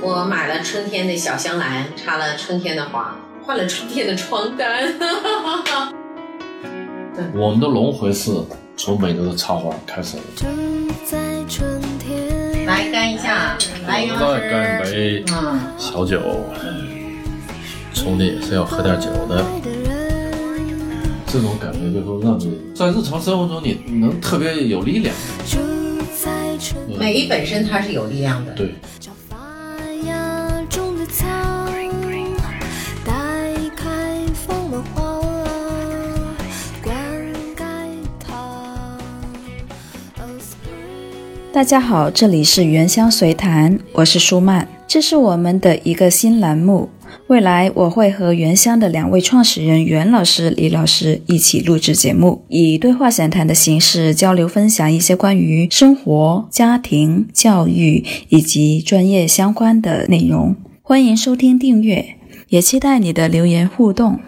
我买了春天的小香兰，插了春天的花，换了春天的床单。我们的轮回是从每个的插花开始的。正在春天。来干一下，来干一。杯嗯，小酒，充电也是要喝点酒的。这种感觉就是让你在日常生活中你能特别有力量。美本身它是有力量的。对，大家好，这里是原香随谈，我是舒曼，这是我们的一个新栏目。未来我会和原香的两位创始人袁老师、李老师一起录制节目，以对话闲谈的形式交流分享一些关于生活、家庭、教育以及专业相关的内容。欢迎收听订阅，也期待你的留言互动。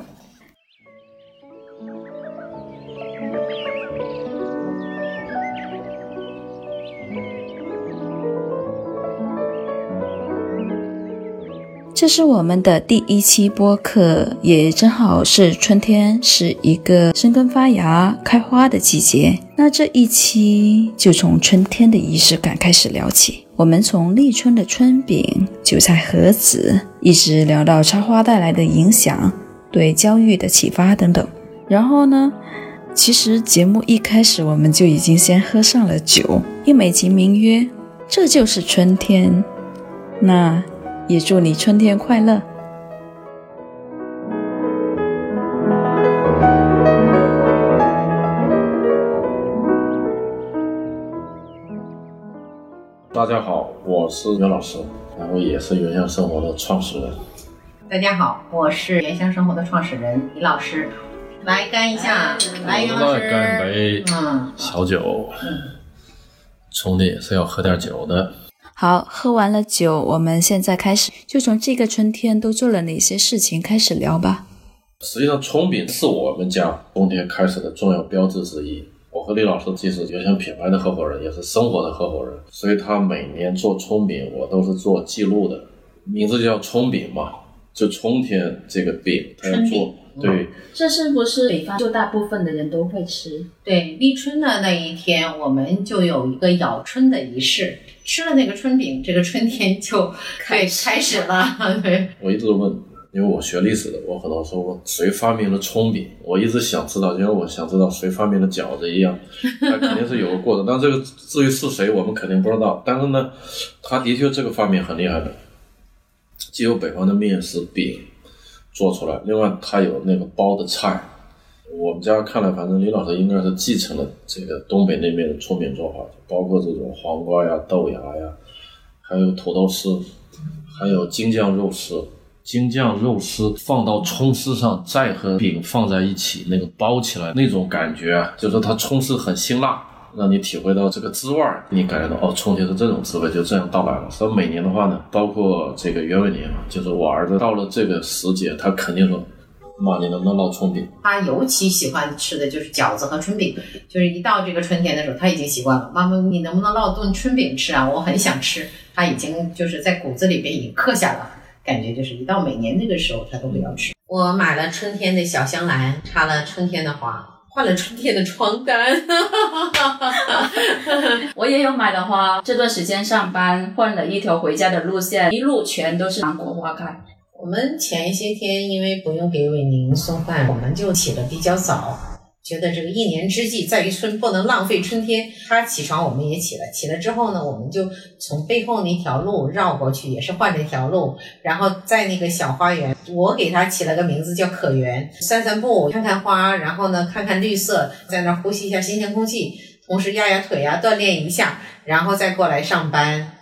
这是我们的第一期播客，也正好是春天，是一个生根发芽、开花的季节。那这一期就从春天的仪式感开始聊起。我们从立春的春饼、韭菜盒子，一直聊到插花带来的影响、对教育的启发等等。然后呢，其实节目一开始我们就已经先喝上了酒，因美其名曰“这就是春天”。那也祝你春天快乐。大家好，我是袁老师，然后也是原乡生活的创始人。大家好，我是原乡生活的创始人李老师。来干一下，来袁老师干一师。杯嗯，小酒，兄弟也是要喝点酒的。好，喝完了酒，我们现在开始，就从这个春天都做了哪些事情开始聊吧。实际上，葱饼是我们家冬天开始的重要标志之一。我和李老师既是原先品牌的合伙人，也是生活的合伙人，所以他每年做葱饼，我都是做记录的。名字叫葱饼嘛，就春天这个饼，他要做春饼。对，这是不是北方就大部分的人都会吃？对，立春的那一天，我们就有一个咬春的仪式。吃了那个春饼，这个春天就对开始了。对，我一直问，因为我学历史的，我很多时候问谁发明了葱饼，我一直想知道，因为我想知道谁发明了饺子一样，它肯定是有个过程。但这个至于是谁，我们肯定不知道。但是呢，他的确这个发明很厉害的，既有北方的面食饼做出来，另外他有那个包的菜。我们家看来，反正李老师应该是继承了这个东北那边的葱饼做法，包括这种黄瓜呀、豆芽呀，还有土豆丝，还有京酱肉丝。京酱肉丝放到葱丝上，再和饼放在一起，那个包起来那种感觉啊，就是它葱丝很辛辣，让你体会到这个滋味儿，你感觉到哦，春天是这种滋味，就这样到来了。所以每年的话呢，包括这个元尾年，就是我儿子到了这个时节，他肯定说，妈，你能不能烙葱饼？他尤其喜欢吃的就是饺子和春饼，就是一到这个春天的时候，他已经习惯了。妈妈，你能不能烙顿春饼吃啊？我很想吃。他已经就是在骨子里边已经刻下了，感觉就是一到每年这个时候，他都会要吃。我买了春天的小香兰，插了春天的花，换了春天的床单。我也有买的花，这段时间上班换了一条回家的路线，一路全都是芒果花开。我们前一些天因为不用给伟宁送饭，我们就起得比较早，觉得这个一年之计在于春，不能浪费春天。他起床，我们也起了。起了之后呢，我们就从背后那条路绕过去，也是换了一条路，然后在那个小花园，我给它起了个名字叫可园，散散步，看看花，然后呢看看绿色，在那呼吸一下新鲜空气，同时压压腿啊，锻炼一下，然后再过来上班。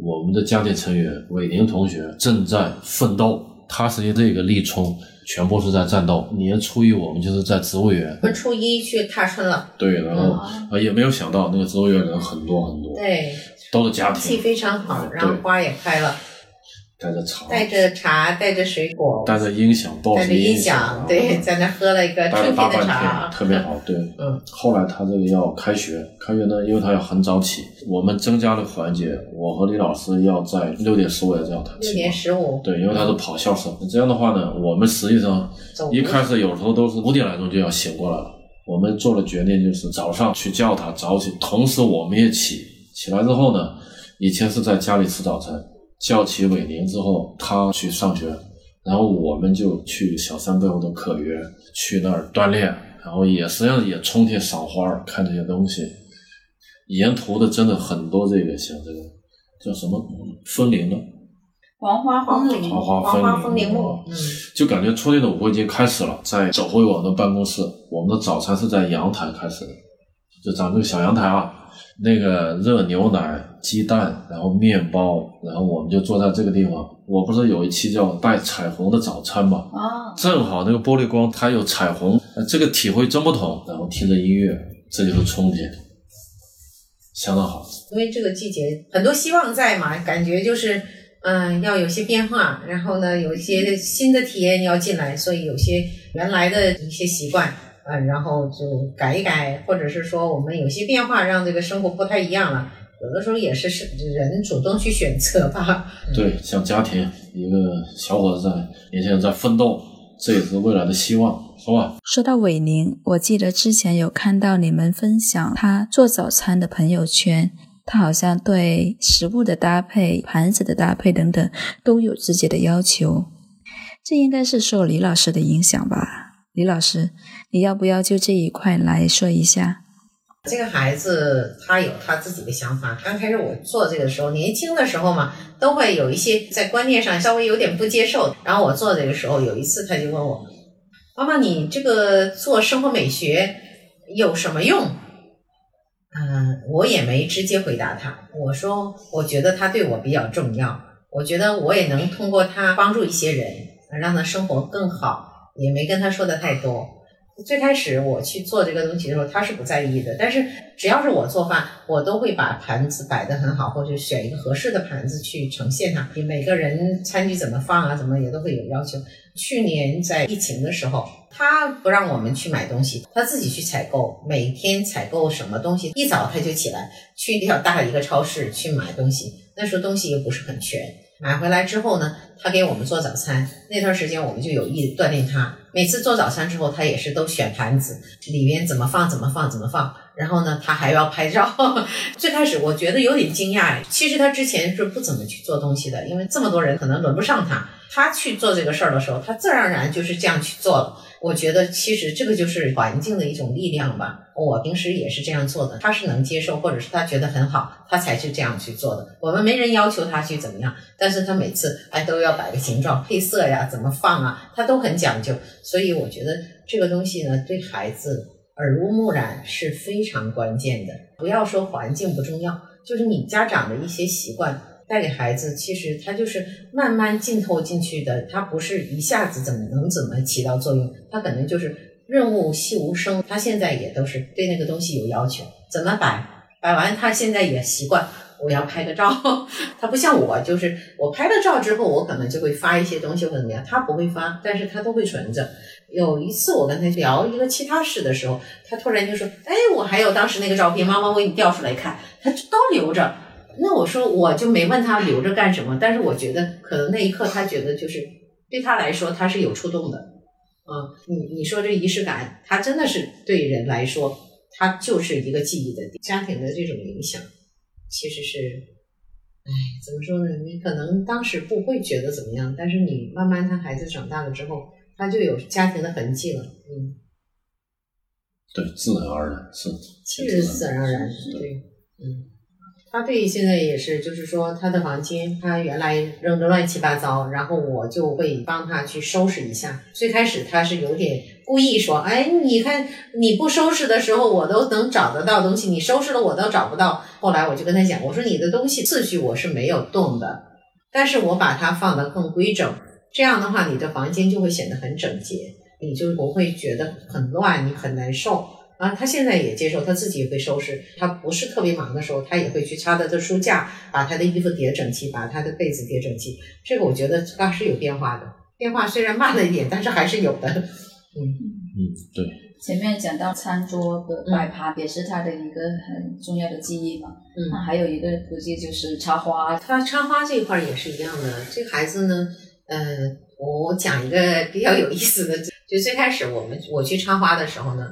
我们的家庭成员伟宁同学正在奋斗，他实际这个立春全部是在战斗。年初一我们就是在植物园，我们初一去踏春了，对，然后啊也没有想到那个植物园人很多很多，对，都是家庭气。非常好，然后花也开了。带着茶，带着茶，带着水果，带着音响，抱带着音响响，，对，在那喝了一个待了春天的茶。天，，特别好。对，嗯，后来他这个要开学，开学呢，因为他要很早起，我们增加了环节，我和李老师要在六点十五要让他六点。十五，对，因为他是跑校生，这样的话呢，我们实际上一开始有时候都是五点来钟就要醒过来了。我们做了决定，就是早上去叫他早起，同时我们也起。起来之后呢，以前是在家里吃早餐，叫起伟宁之后，他去上学，然后我们就去小三背后的可园去那儿锻炼，然后也实际上也冲天赏花儿，看这些东西。沿途的真的很多这个像这个叫什么嗯风铃的，黄花风铃，黄花黄花风铃木，嗯，就感觉春天的舞会已经开始了。在走回我们的办公室，我们的早餐是在阳台开始的，就咱们这个小阳台啊，那个热牛奶、鸡蛋，然后面包，然后我们就坐在这个地方。我不是有一期叫带彩虹的早餐嘛，啊，正好那个玻璃光它有彩虹，呃这个体会真不同。然后听着音乐，这就是春天，相当好。因为这个季节很多希望在嘛，感觉就是嗯要有些变化，然后呢有一些新的体验要进来，所以有些原来的一些习惯。嗯，然后就改一改，或者是说我们有些变化，让这个生活不太一样了。有的时候也是是人主动去选择吧。对，像家庭一个小伙子在年轻人在奋斗，这也是未来的希望，是吧？说到伟宁，我记得之前有看到你们分享他做早餐的朋友圈，他好像对食物的搭配、盘子的搭配等等都有自己的要求。这应该是受李老师的影响吧？李老师，你要不要就这一块来说一下？这个孩子他有他自己的想法。刚开始我做这个时候，年轻的时候嘛，都会有一些在观念上稍微有点不接受。然后我做这个时候，有一次他就问我：“妈妈，你这个做生活美学有什么用？”嗯，我也没直接回答他。我说：“我觉得他对我比较重要，我觉得我也能通过他帮助一些人，让他生活更好。”也没跟他说的太多。最开始我去做这个东西的时候，他是不在意的。但是只要是我做饭，我都会把盘子摆得很好，或者选一个合适的盘子去呈现它。你每个人餐具怎么放啊，怎么也都会有要求。去年在疫情的时候，他不让我们去买东西，他自己去采购，每天采购什么东西，一早他就起来去比较大的一个超市去买东西。那时候东西又不是很全，买回来之后呢，他给我们做早餐。那段时间我们就有意锻炼他。每次做早餐之后，他也是都选盘子，里面怎么放怎么放怎么放。然后呢，他还要拍照。最开始我觉得有点惊讶，其实他之前是不怎么去做东西的，因为这么多人可能轮不上他。他去做这个事儿的时候，他自然而然就是这样去做了。我觉得其实这个就是环境的一种力量吧。我平时也是这样做的，他是能接受，或者是他觉得很好，他才去这样去做的。我们没人要求他去怎么样，但是他每次哎都要摆个形状、配色呀，怎么放啊，他都很讲究。所以我觉得这个东西呢，对孩子耳濡目染是非常关键的。不要说环境不重要，就是你家长的一些习惯。带给孩子，其实他就是慢慢浸透进去的，他不是一下子怎么能怎么起到作用，他可能就是润物细无声。他现在也都是对那个东西有要求，怎么摆，摆完他现在也习惯，我要拍个照。他不像我，就是我拍了照之后，我可能就会发一些东西或者怎么样，他不会发，但是他都会存着。有一次我跟他聊一个其他事的时候，他突然就说：“哎，我还有当时那个照片，妈妈为你调出来看。”他就都留着。那我说我就没问他留着干什么，但是我觉得可能那一刻他觉得就是对他来说他是有触动的，嗯，你你说这仪式感，他真的是对人来说，他就是一个记忆的点家庭的这种影响，其实是，哎，怎么说呢？你可能当时不会觉得怎么样，但是你慢慢他孩子长大了之后，他就有家庭的痕迹了，嗯，对，自然而然是，是自然而然，对，嗯。他对现在也是，就是说他的房间，他原来扔的乱七八糟，然后我就会帮他去收拾一下。最开始他是有点故意说：“哎，你看你不收拾的时候，我都能找得到东西，你收拾了我都找不到。”后来我就跟他讲，我说你的东西次序我是没有动的，但是我把它放得更规整，这样的话你的房间就会显得很整洁，你就不会觉得很乱，你很难受。啊，他现在也接受，他自己也会收拾。他不是特别忙的时候，他也会去擦他的书架，把他的衣服叠整齐，把他的被子叠整齐。这个我觉得他是有变化的，变化虽然慢了一点，但是还是有的。嗯，嗯，对，前面讲到餐桌的摆盘也是他的一个很重要的记忆嘛。嗯那还有一个估计就是插花，他插花这一块儿也是一样的。这个孩子呢，呃，我讲一个比较有意思的，就最开始我们我去插花的时候呢，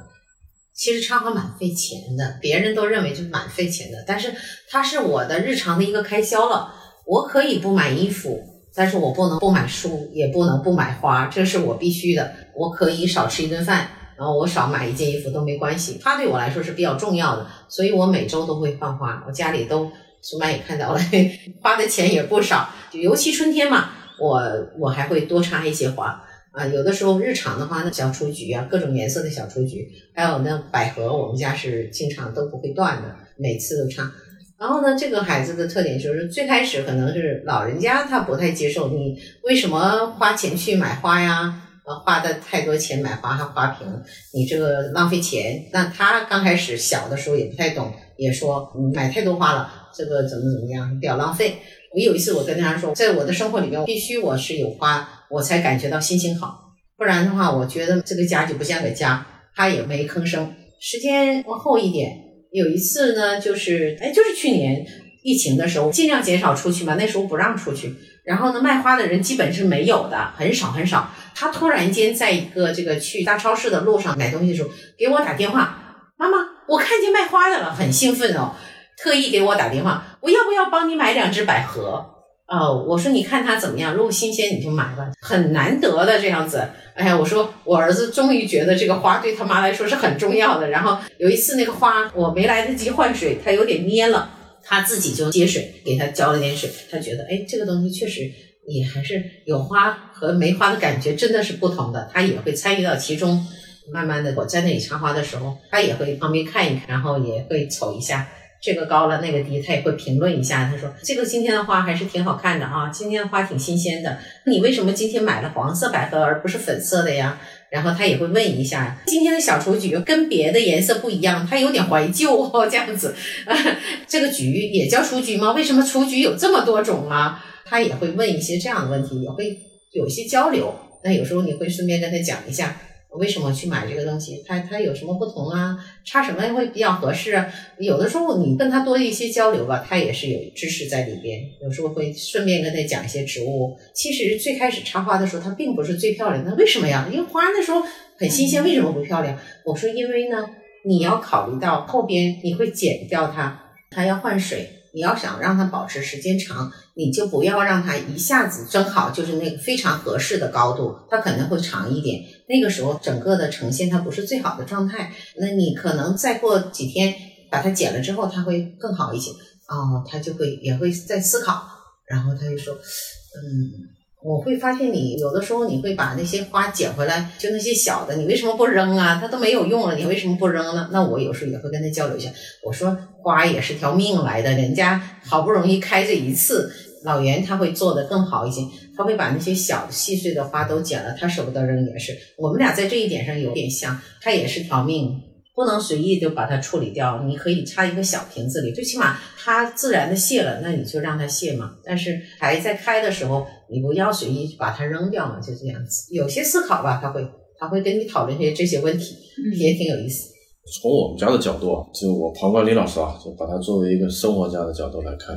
其实插花蛮费钱的，别人都认为就是蛮费钱的，但是它是我的日常的一个开销了。我可以不买衣服，但是我不能不买书，也不能不买花，这是我必须的。我可以少吃一顿饭，然后我少买一件衣服都没关系。它对我来说是比较重要的，所以我每周都会换花。我家里都苏曼也看到了，花的钱也不少。就尤其春天嘛，我我还会多插一些花啊。有的时候日常的话，那小雏菊啊，各种颜色的小雏菊，还有那百合，我们家是经常都不会断的，每次都插。然后呢，这个孩子的特点就是最开始可能是老人家他不太接受你为什么花钱去买花呀？呃，花的太多钱买花还花瓶，你这个浪费钱。那他刚开始小的时候也不太懂，也说你买太多花了，这个怎么怎么样，比较浪费。我有一次我跟他说，在我的生活里面，必须我是有花，我才感觉到心情好，不然的话，我觉得这个家就不像个家。他也没吭声。时间往后一点，有一次呢，就是哎，就是去年疫情的时候，尽量减少出去嘛，那时候不让出去。然后呢，卖花的人基本是没有的，很少很少。他突然间在一个这个去大超市的路上买东西的时候，给我打电话，妈妈，我看见卖花的了，很兴奋哦，特意给我打电话，我要不要帮你买两只百合？哦，我说你看它怎么样，如果新鲜你就买吧，很难得的这样子。哎呀，我说我儿子终于觉得这个花对他妈来说是很重要的。然后有一次那个花我没来得及换水，它有点蔫了，他自己就接水给他浇了点水，他觉得哎这个东西确实也还是有花和没花的感觉真的是不同的，他也会参与到其中。慢慢的，我在那里插花的时候，他也会旁边看一看，然后也会瞅一下。这个高了，那个低，他也会评论一下。他说：“这个今天的花还是挺好看的啊，今天的花挺新鲜的。你为什么今天买了黄色百合而不是粉色的呀？”然后他也会问一下，今天的小雏菊跟别的颜色不一样，它有点怀旧哦，这样子。啊、这个菊也叫雏菊吗？为什么雏菊有这么多种啊？他也会问一些这样的问题，也会有一些交流。那有时候你会顺便跟他讲一下。为什么去买这个东西？它它有什么不同啊？插什么会比较合适啊？有的时候你跟他多一些交流吧，他也是有知识在里边。有时候会顺便跟他讲一些植物。其实最开始插花的时候，它并不是最漂亮的，为什么呀？因为花那时候很新鲜，为什么不漂亮？我说因为呢，你要考虑到后边你会剪掉它，它要换水。你要想让它保持时间长，你就不要让它一下子正好就是那个非常合适的高度，它可能会长一点。那个时候整个的呈现它不是最好的状态，那你可能再过几天把它剪了之后，它会更好一些。哦，他就会也会在思考，然后他就说，嗯。我会发现你有的时候你会把那些花捡回来，就那些小的，你为什么不扔啊？它都没有用了，你为什么不扔呢？那我有时候也会跟他交流一下，我说花也是条命来的，人家好不容易开这一次，老袁他会做的更好一些，他会把那些小细碎的花都剪了，他舍不得扔也是。我们俩在这一点上有点像，他也是条命。不能随意就把它处理掉，你可以插一个小瓶子里，最起码它自然的谢了，那你就让它谢嘛。但是还在开的时候，你不要随意把它扔掉嘛，就这样子。有些思考吧，他会他会跟你讨论些这些问题，也挺有意思。从我们家的角度啊，就我旁观李老师啊，就把它作为一个生活家的角度来看，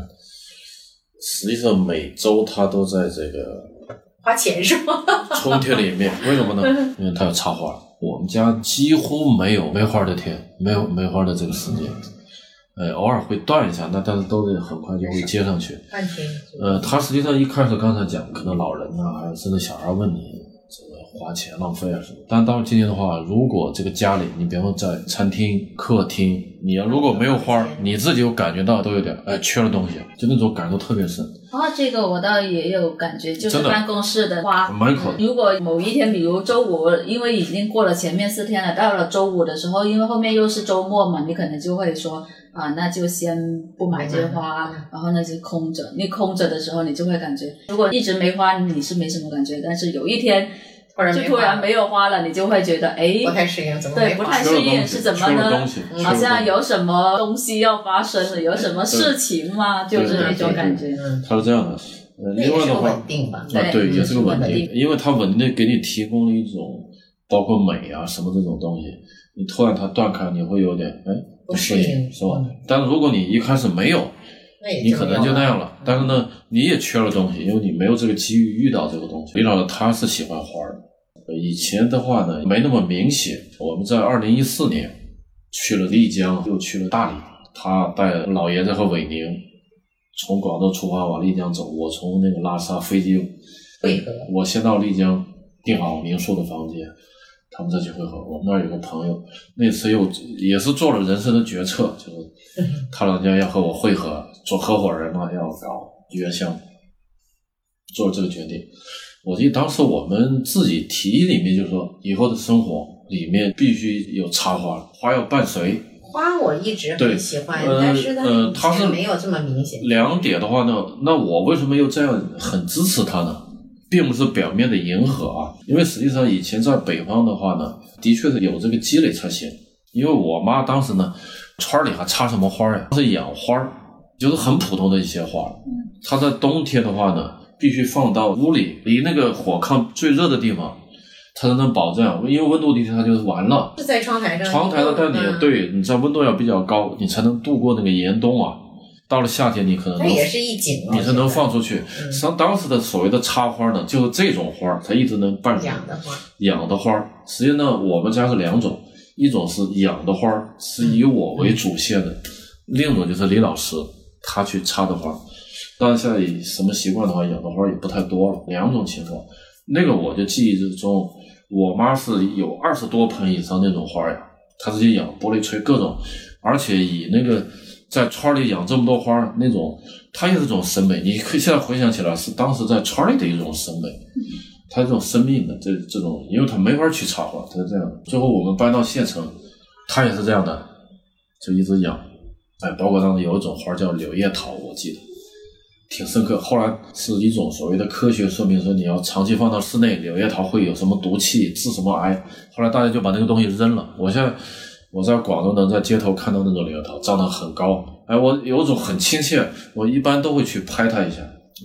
实际上每周他都在这个花钱是吗？春天里面，为什么呢？因为他要插花。我们家几乎没有没花的天，没有没花的这个时间，呃，偶尔会断一下，那但是都得很快就会接上去。半天。呃，他实际上一开始刚才讲，可能老人啊，还有甚至小孩问你这个花钱浪费啊什么。但到今天的话，如果这个家里，你比方说在餐厅、客厅，你要如果没有花，你自己有感觉到都有点哎缺了东西，就那种感受特别深。哦，这个我倒也有感觉，就是办公室的花，门口如果某一天，比如周五，因为已经过了前面四天了，到了周五的时候，因为后面又是周末嘛，你可能就会说啊，那就先不买这些花，嗯然后那就空着。你空着的时候，你就会感觉，如果一直没花，你是没什么感觉，但是有一天。就或者没花突然没有花了，你就会觉得哎不，太适应，怎么对，不太适应是怎么呢？好像有什么东西要发生了，有什么事情吗？就是那种感觉。嗯，它是这样的。呃，那也是个另外的话，稳定吧。啊，对也是个稳稳定，因为它稳定给你提供了一种包括美啊什么这种东西，你突然它断开，你会有点哎不适适应是吧嗯？但是如果你一开始没有，你可能就那样了。但是呢，你也缺了东西，因为你没有这个机遇遇到这个东西。李老师他是喜欢花的，呃以前的话呢没那么明显。我们在二零一四年去了丽江，又去了大理，他带老爷子和伟宁从广州出发往丽江走，我从那个拉萨飞机我先到丽江订好民宿的房间，他们再去会合。我们那儿有个朋友，那次又也是做了人生的决策，就是他老人家要和我会合，做合伙人嘛，要搞原项目，做了这个决定。我记得当时我们自己提议里面就说，以后的生活里面必须有插花，花要伴随。花我一直很喜欢，呃但是呢以呃它是前没有这么明显。两点的话呢，那我为什么又这样很支持他呢？并不是表面的迎合啊，因为实际上以前在北方的话呢，的确是有这个积累才行。因为我妈当时呢，村里还插什么花呀？是养花儿，就是很普通的一些花。她在冬天的话呢，必须放到屋里，离那个火炕最热的地方，它才能保证，因为温度低它就是完了。是在窗台上，窗台的，但你嗯，对你在温度要比较高，你才能度过那个严冬啊。到了夏天，你可能能它也是一景了，你是能放出去。嗯像当时的所谓的插花呢，就是这种花儿，它一直能伴随养的花，养的花儿。实际呢，我们家是两种，一种是养的花儿，是以我为主线的；另一种就是李老师他去插的花儿。当然现在什么习惯的话，养的花儿也不太多了。两种情况，那个我就记忆之中，我妈是有二十多盆以上那种花儿呀，她自己养玻璃吹各种，而且以那个在圈儿里养这么多花儿那种，它也是一种审美。你可以现在回想起来，是当时在圈儿里的一种审美。它这种生命的这这种，因为它没法去插花，它是这样的。最后我们搬到县城，它也是这样的，就一直养。哎，包括当时有一种花叫柳叶桃，我记得挺深刻。后来是一种所谓的科学说明说，你要长期放到室内，柳叶桃会有什么毒气，治什么癌。后来大家就把那个东西扔了。我现在我在广州能在街头看到那种柳叶桃，长得很高，哎，我有种很亲切，我一般都会去拍它一下。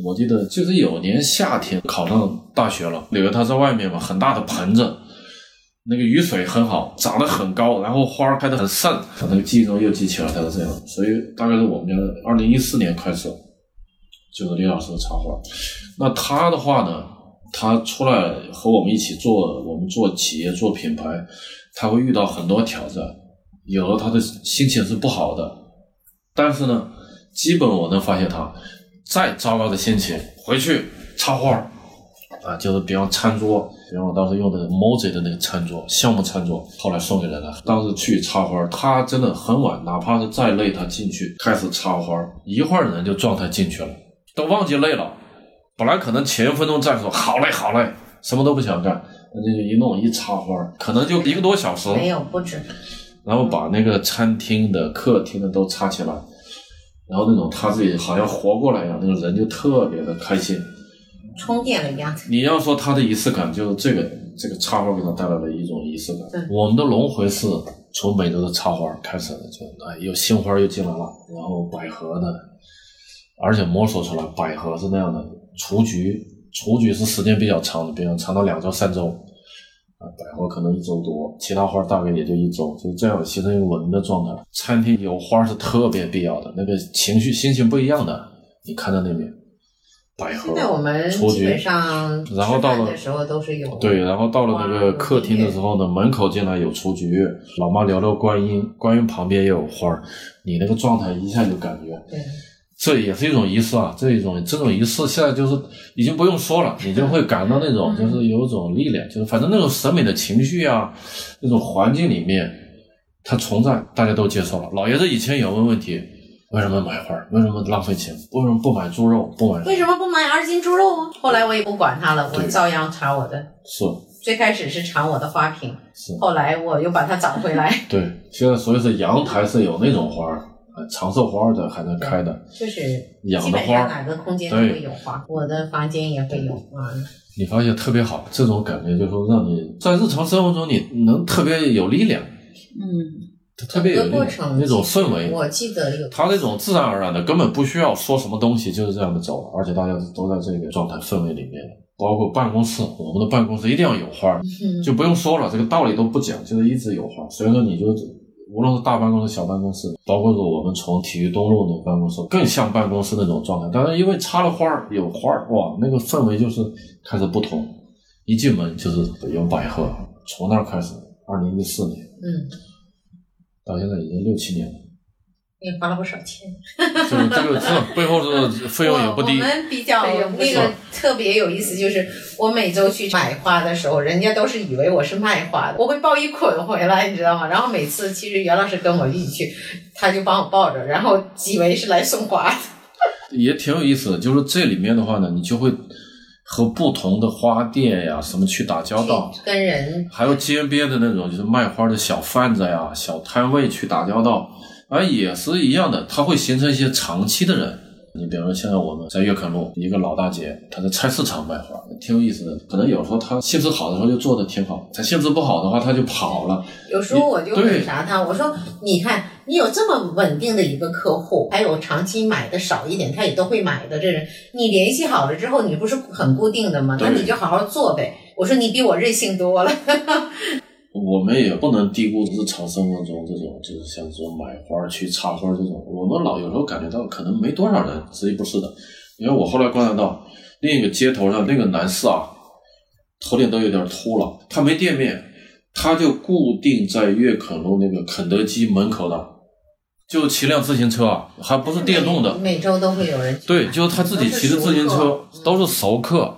我记得就是有年夏天考上大学了，柳叶桃在外面嘛，很大的盆子，那个雨水很好，长得很高，然后花开得很盛，我那个记忆中又记起了它是这样，所以大概是我们家二零一四年开始，就是李老师的插花。那他的话呢，他出来和我们一起做，我们做企业做品牌，他会遇到很多挑战，有的他的心情是不好的，但是呢，基本我能发现他再糟糕的心情回去插花啊，就是比方餐桌，比方我当时用的 Mozi 的那个餐桌，橡木餐桌，后来送给人了。当时去插花，他真的很晚，哪怕是再累，他进去开始插花，一会儿人就状态进去了，都忘记累了。本来可能前一分钟再说好累好累，什么都不想干，那就一弄一插花，可能就一个多小时。没有不止，然后把那个餐厅的、客厅的都插起来，然后那种他自己好像活过来一样，那个人就特别的开心。充电了一样。你要说他的仪式感，就是这个这个插花给他带来了一种仪式感对。我们的轮回是从美洲的插花开始的，就哎有新花又进来了，然后百合的，而且摸索出来百合是那样的，雏菊雏菊是时间比较长的，比如长到两周三周。啊，百合可能一周多，其他花大概也就一周，就是这样形成一个稳定的状态。餐厅有花是特别必要的，那个情绪心情不一样的，你看到那边，百合、现在我们基本上然后到了的时候都是有对，然后到了那个客厅的时候呢，门口进来有雏菊，老妈聊聊观音，观音旁边也有花儿，你那个状态一下就感觉，对这也是一种仪式啊，这一种这种仪式现在就是已经不用说了，你就会感到那种就是有一种力量，就是反正那种审美的情绪啊，那种环境里面它存在，大家都接受了。老爷子以前也问问题，为什么买花儿？为什么浪费钱？为什么不买猪肉？不买为什么不买二斤猪肉啊？后来我也不管他了，我照样插我的。是最开始是尝我的花瓶，是，后来我又把它找回来。对，现在所以说阳台是有那种花儿，呃长寿花的还能开的，就是养的花哪个空间都会有花，我的房间也会有花。你发现特别好，这种感觉就是说让你在日常生活中你能特别有力量，嗯，特别有那种氛围。我记得有它那种自然而然的，根本不需要说什么东西，就是这样的走，而且大家都在这个状态氛围里面。包括办公室，我们的办公室一定要有花就不用说了，这个道理都不讲，就是一直有花儿。所以说，你就无论是大办公室、小办公室，包括说我们从体育东路的办公室，更像办公室那种状态。但是因为插了花儿，有花儿，哇，那个氛围就是开始不同。一进门就是有百合，从那儿开始，二零一四年嗯，到现在已经六七年了，也花了不少钱。这个这个这背后是费用也不低我。我们比较那个特别有意思，就是我每周去买花的时候，人家都是以为我是卖花的，我会抱一捆回来，你知道吗？然后每次其实袁老师跟我一起去，他就帮我抱着，然后以为是来送花的。也挺有意思的，就是这里面的话呢，你就会和不同的花店呀什么去打交道，去跟人还有街边的那种就是卖花的小贩子呀、小摊位去打交道，而也是一样的，它会形成一些长期的人。你比如说，现在我们在悦肯路一个老大姐，她在菜市场卖花，挺有意思的。可能有时候她兴致好的时候就做的挺好，她兴致不好的话，她就跑了。有时候我就对会啥她，我说你看你有这么稳定的一个客户，还有长期买的少一点，他也都会买的这人，你联系好了之后，你不是很固定的吗？那你就好好做呗。我说你比我任性多了。我们也不能低估日常生活中这种，就是像这种买花去插花这种，我们老有时候感觉到可能没多少人，实际不是的。因为我后来观察到，另一个街头上那个男士啊，头顶都有点秃了，他没店面，他就固定在悦肯路那个肯德基门口的，就骑辆自行车啊，还不是电动的，每周都会有人去对，就是他自己骑着自行车，都是熟客。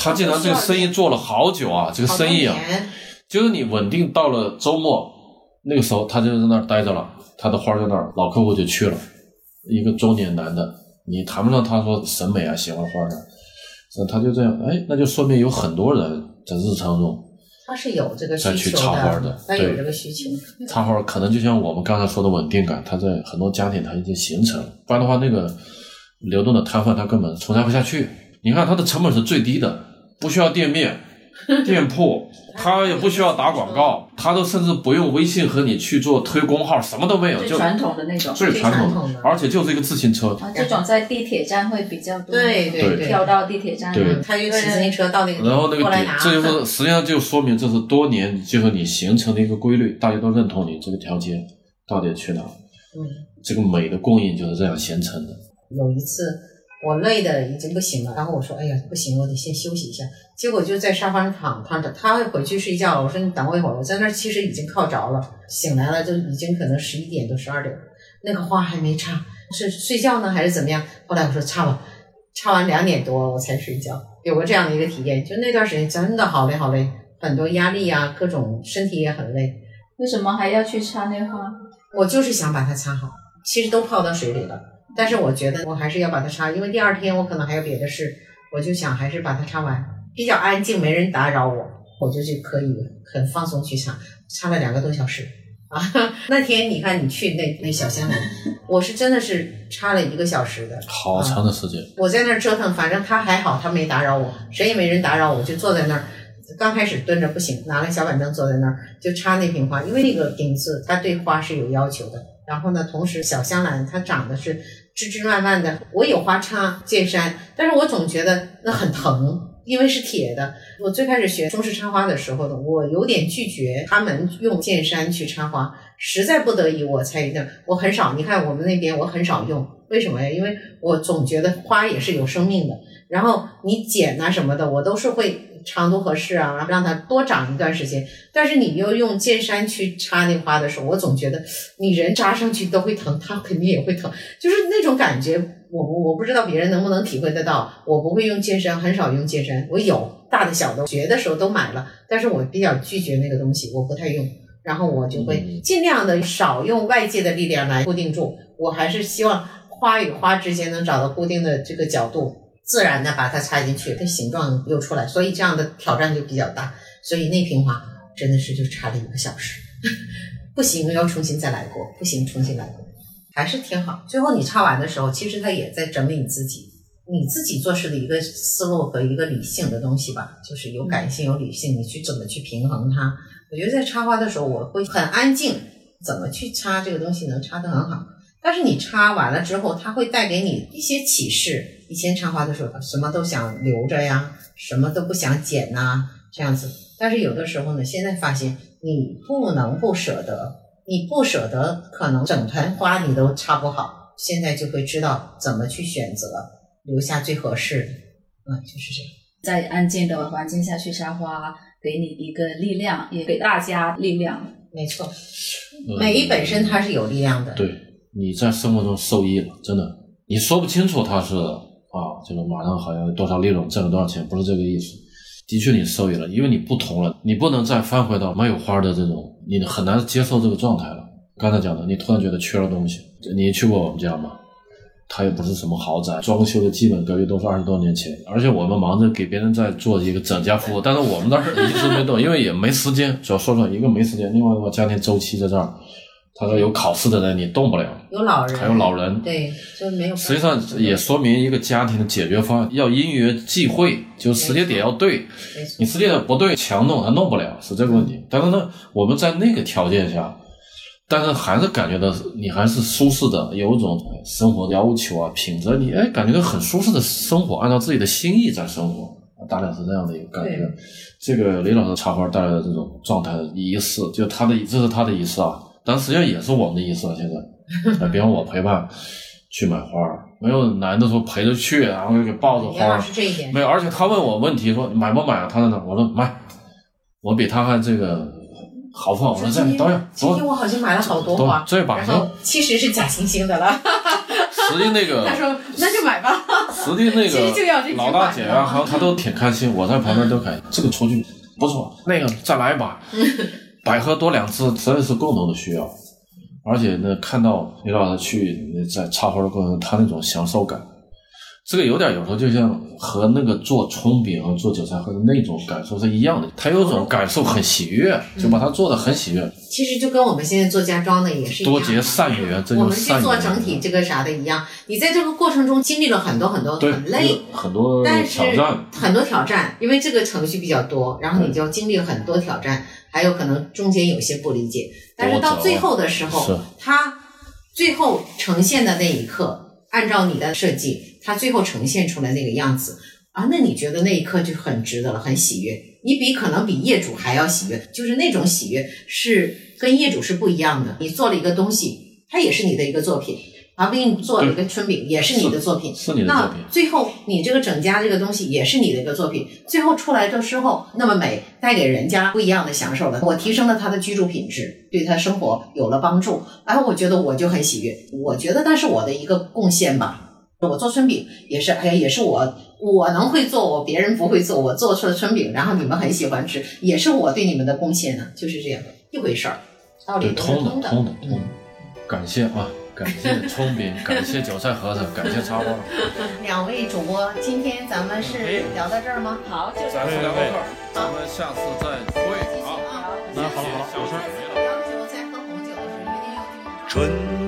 他竟然这个生意做了好久啊，这个生意啊，就是你稳定到了周末，那个时候他就在那儿待着了，他的花在那儿，老客户就去了，一个中年男的，你谈不上他说审美啊喜欢花的，那他就这样，哎，那就说明有很多人在日常中他是有这个需求插花的对他有这个需求。插花，可能就像我们刚才说的稳定感，他在很多家庭他已经形成了，不然的话那个流动的摊贩他根本存在不下去。你看他的成本是最低的，不需要店面、店铺，他也不需要打广告，他都甚至不用微信和你去做推公号，什么都没有，就传统的那种。最传统的而且就是一个自行车。啊，这种在地铁站会比较多。对对对跳到地铁站。对嗯，他就骑自行车到那个然后那个点这就是实际上就说明这是多年就是你形成的一个规律，大家都认同你这个条街到底去哪儿，嗯，这个美的供应就是这样形成的。有一次我累的已经不行了，然后我说：“哎呀，不行，我得先休息一下。”结果就在沙发上躺躺着，他回去睡觉了。我说：“你等我一会儿。”我在那儿其实已经靠着了，醒来了就已经可能十一点多十二点了，那个花还没插，是睡觉呢还是怎么样？后来我说插吧，插完两点多我才睡觉，有过这样的一个体验。就那段时间真的好累好累，很多压力呀、各种身体也很累。为什么还要去插那花？我就是想把它插好，其实都泡到水里了，但是我觉得我还是要把它插，因为第二天我可能还有别的事，我就想还是把它插完，比较安静，没人打扰我，我就就可以很放松去擦，擦了两个多小时啊。那天你看你去那那小香兰，我是真的是插了一个小时的，好长的时间，我在那儿折腾，反正他还好，他没打扰我，谁也没人打扰我，就坐在那儿。刚开始蹲着不行，拿了小板凳坐在那儿就插那瓶花，因为那个顶子它对花是有要求的。然后呢，同时小香兰它长得是枝枝蔓蔓的，我有花插剑山，但是我总觉得那很疼，因为是铁的。我最开始学中式插花的时候呢，我有点拒绝他们用剑山去插花，实在不得已我才用，我很少。你看我们那边我很少用，为什么呀？因为我总觉得花也是有生命的，然后你剪啊什么的，我都是会长度合适啊，让它多长一段时间。但是你又用剑山去插那花的时候，我总觉得你人扎上去都会疼，它肯定也会疼，就是那种感觉。我我我不知道别人能不能体会得到，我不会用剑山，很少用剑山，我有大的小的，学的时候都买了，但是我比较拒绝那个东西，我不太用。然后我就会尽量的少用外界的力量来固定住，我还是希望花与花之间能找到固定的这个角度，自然的把它插进去，它形状又出来，所以这样的挑战就比较大。所以那瓶花真的是就插了一个小时，不行要重新再来过，不行重新来过。还是挺好。最后你插完的时候，其实它也在整理你自己，你自己做事的一个思路和一个理性的东西吧，就是有感性有理性，你去怎么去平衡它。我觉得在插花的时候，我会很安静，怎么去插这个东西能插得很好。但是你插完了之后，它会带给你一些启示。以前插花的时候，什么都想留着呀，什么都不想剪呐、这样子。但是有的时候呢，现在发现你不能不舍得，你不舍得，可能整盆花你都插不好。现在就会知道怎么去选择，留下最合适的。嗯，就是这样。在安静的环境下去插花，给你一个力量，也给大家力量。没错，嗯美本身它是有力量的。对，你在生活中受益了，真的，你说不清楚它是啊，这个马上好像多少利润，挣了多少钱，不是这个意思。的确，你受益了，因为你不同了，你不能再翻回到没有花的这种，你很难接受这个状态了。刚才讲的，你突然觉得缺了东西。你去过我们家吗？它也不是什么豪宅，装修的基本格局都是二十多年前，而且我们忙着给别人在做一个整家服务，但是我们那儿一直没动，因为也没时间。主要说说，一个没时间，另外的话家庭周期在这儿，他说有考试的人你动不了，有老人，还有老人，对，就没有。实际上也说明一个家庭的解决方案要因缘际会，就时间点要对。你时间点不对，强弄他弄不了，是这个问题。但是呢，我们在那个条件下，但是还是感觉到你还是舒适的，有一种生活要求啊、品质，你哎感觉到很舒适的生活，按照自己的心意在生活，大概是这样的一个感觉。这个李老师插花带来的这种状态仪式，就他的这是他的仪式啊，但实际上也是我们的意思啊。现在，呃比方我陪伴去买花儿，没有男的说陪着去，然后给抱着花没有，而且他问我问题说买不买啊？他在那，我说买，我比他还这个豪放。我说这今天等会儿，今天我好像买了好多花，这把然后其实是假惺惺的了。实际那个 他说那就买吧。实际那个 老大姐啊，好像她都挺开心，我在旁边都开心。这个出去不错，那个再来一把，百合多两次，真的是共同的需要。而且呢，看到李老师去在插花的过程中，他那种享受感，这个有点有时候就像和那个做葱饼和做韭菜和的那种感受是一样的。他有种感受很喜悦，就把它做的很喜悦，其实就跟我们现在做家装的也是一样。多结善缘，这我们去种善缘。做整体这个啥的一样，你在这个过程中经历了很多很多，很累，很多但是挑战。很多挑战，因为这个程序比较多，然后你就要经历很多挑战，还有可能中间有些不理解，但是到最后的时候，它最后呈现的那一刻，按照你的设计，它最后呈现出来那个样子啊，那你觉得那一刻就很值得了，很喜悦，你比可能比业主还要喜悦，就是那种喜悦是跟业主是不一样的。你做了一个东西，它也是你的一个作品。啊，给你做了一个春饼，也是你的作品，是你的作那最后你这个整家这个东西也是你的一个作品，最后出来的时候那么美，带给人家不一样的享受了。我提升了他的居住品质，对他生活有了帮助，然后我觉得我就很喜悦。我觉得那是我的一个贡献吧。我做春饼也是，哎呀，也是我我能会做，我别人不会做，我做出了春饼，然后你们很喜欢吃，也是我对你们的贡献呢，就是这样一回事儿，道理通的，通的。通的，嗯。感谢啊，感谢葱饼，感谢韭菜盒子，感谢插花。两位主播，今天咱们是聊到这儿吗？好，就咱们聊到这儿，咱们下次再会啊。啊，那好了好了下次聊酒再喝红酒的时候一定要。春有